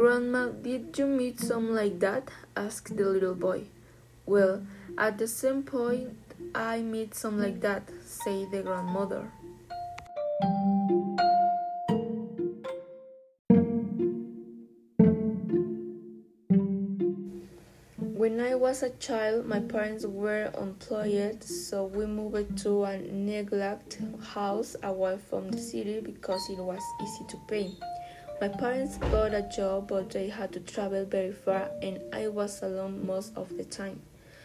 Grandma, did you meet some like that? asked the little boy. Well, at the same point, I meet some like that, said the grandmother. When I was a child, my parents were unemployed, so we moved to a neglected house away from the city because it was easy to pay. My parents got a job, but they had to travel very far, and I was alone most of the time.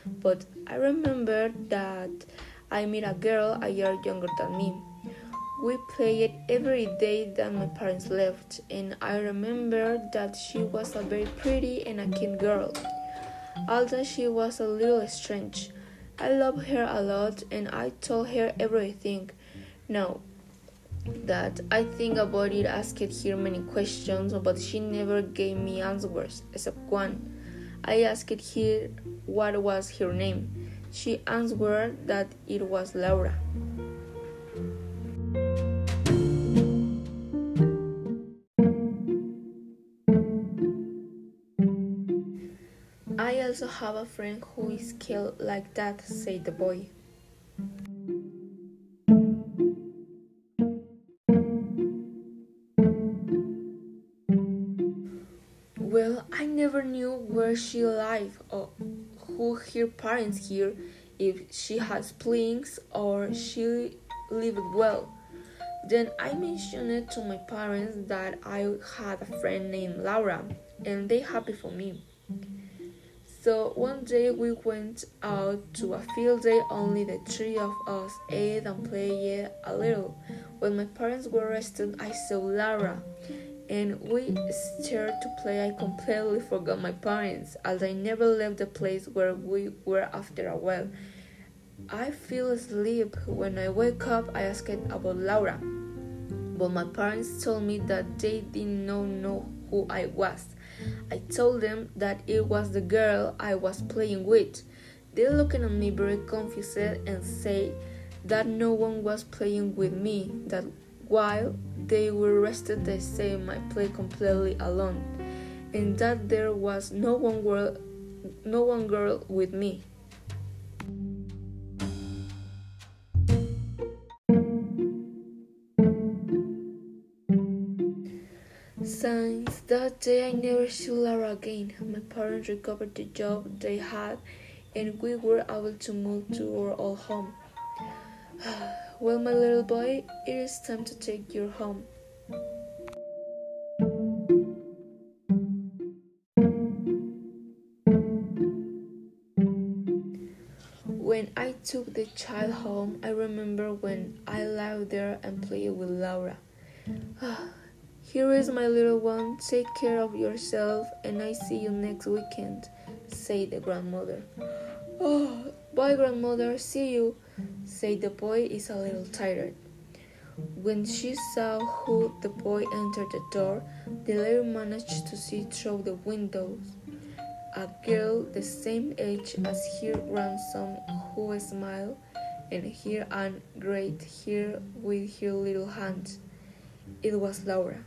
But I remember that I met a girl a year younger than me. We played every day that my parents left, and I remember that she was a very pretty and a kind girl although she was a little strange. I loved her a lot and I told her everything. Now that I think about it, asked her many questions, but she never gave me answers except one. I asked her what was her name. She answered that it was Laura. I also have a friend who is killed like that, said the boy. Well, I never knew where she lived or who her parents here, if she had siblings or she lived well. Then I mentioned to my parents that I had a friend named Laura, and they happy for me. So one day we went out to a field day, only the three of us ate and played a little. When my parents were rested, I saw Lara and we started to play. I completely forgot my parents as I never left the place where we were after a while. I fell asleep. When I wake up, I asked about Laura, but my parents told me that they didn't know, know who I was. I told them that it was the girl I was playing with. They looked at me very confused and said that no one was playing with me, that while they were rested they said I played completely alone, and that there was no one girl no one girl with me. Since that day, I never saw Lara again. My parents recovered the job they had, and we were able to move to our old home. well, my little boy, it is time to take you home. When I took the child home, I remember when I lay there and played with Laura. Ah, here is my little one. Take care of yourself, and I see you next weekend, said the grandmother. Oh, bye, grandmother. See you, said the boy. Is a little tired. When she saw who the boy entered the door, the lady managed to see through the windows a girl the same age as her grandson who smiled and here and great hair with her little hands. It was Laura.